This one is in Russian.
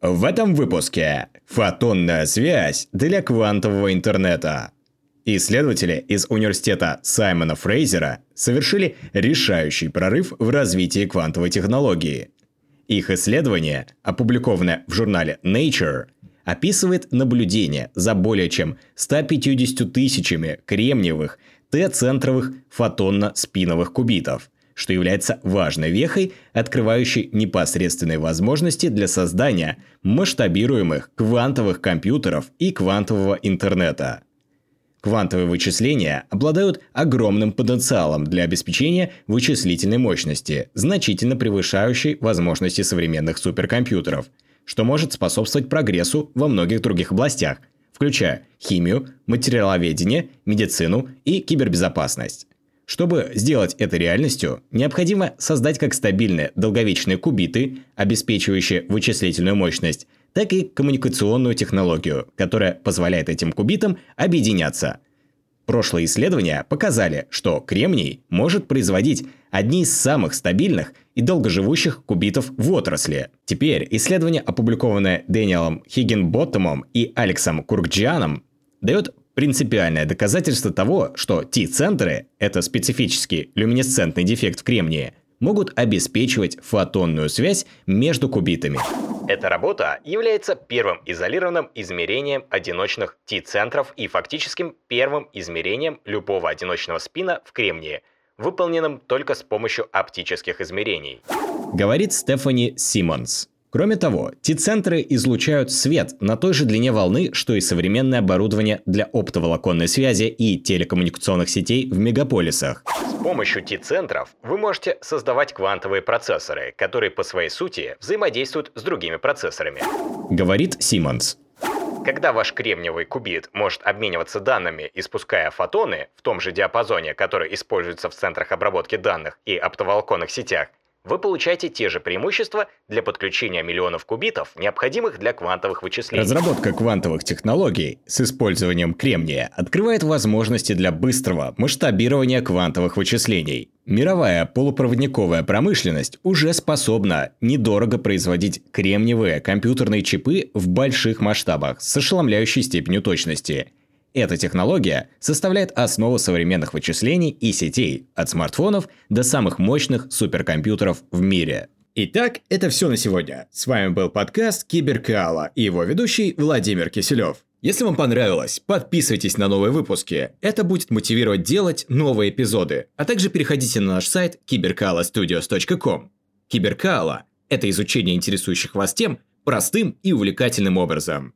В этом выпуске фотонная связь для квантового интернета. Исследователи из университета Саймона Фрейзера совершили решающий прорыв в развитии квантовой технологии. Их исследование, опубликованное в журнале Nature, описывает наблюдение за более чем 150 тысячами кремниевых Т-центровых фотонно-спиновых кубитов, что является важной вехой, открывающей непосредственные возможности для создания масштабируемых квантовых компьютеров и квантового интернета. Квантовые вычисления обладают огромным потенциалом для обеспечения вычислительной мощности, значительно превышающей возможности современных суперкомпьютеров – что может способствовать прогрессу во многих других областях, включая химию, материаловедение, медицину и кибербезопасность. Чтобы сделать это реальностью, необходимо создать как стабильные долговечные кубиты, обеспечивающие вычислительную мощность, так и коммуникационную технологию, которая позволяет этим кубитам объединяться – Прошлые исследования показали, что кремний может производить одни из самых стабильных и долгоживущих кубитов в отрасли. Теперь исследование, опубликованное Дэниелом Хиггинботтомом и Алексом Куркджианом, дает принципиальное доказательство того, что T-центры – это специфический люминесцентный дефект в кремнии – могут обеспечивать фотонную связь между кубитами. Эта работа является первым изолированным измерением одиночных T-центров и фактическим первым измерением любого одиночного спина в кремнии, выполненным только с помощью оптических измерений. Говорит Стефани Симмонс. Кроме того, T-центры излучают свет на той же длине волны, что и современное оборудование для оптоволоконной связи и телекоммуникационных сетей в мегаполисах. С помощью T-центров вы можете создавать квантовые процессоры, которые по своей сути взаимодействуют с другими процессорами. Говорит Симмонс. Когда ваш кремниевый кубит может обмениваться данными, испуская фотоны в том же диапазоне, который используется в центрах обработки данных и оптоволоконных сетях, вы получаете те же преимущества для подключения миллионов кубитов, необходимых для квантовых вычислений. Разработка квантовых технологий с использованием кремния открывает возможности для быстрого масштабирования квантовых вычислений. Мировая полупроводниковая промышленность уже способна недорого производить кремниевые компьютерные чипы в больших масштабах с ошеломляющей степенью точности – эта технология составляет основу современных вычислений и сетей, от смартфонов до самых мощных суперкомпьютеров в мире. Итак, это все на сегодня. С вами был подкаст Киберкаала и его ведущий Владимир Киселев. Если вам понравилось, подписывайтесь на новые выпуски. Это будет мотивировать делать новые эпизоды. А также переходите на наш сайт cyberkalastudios.com. Киберкаала – это изучение интересующих вас тем простым и увлекательным образом.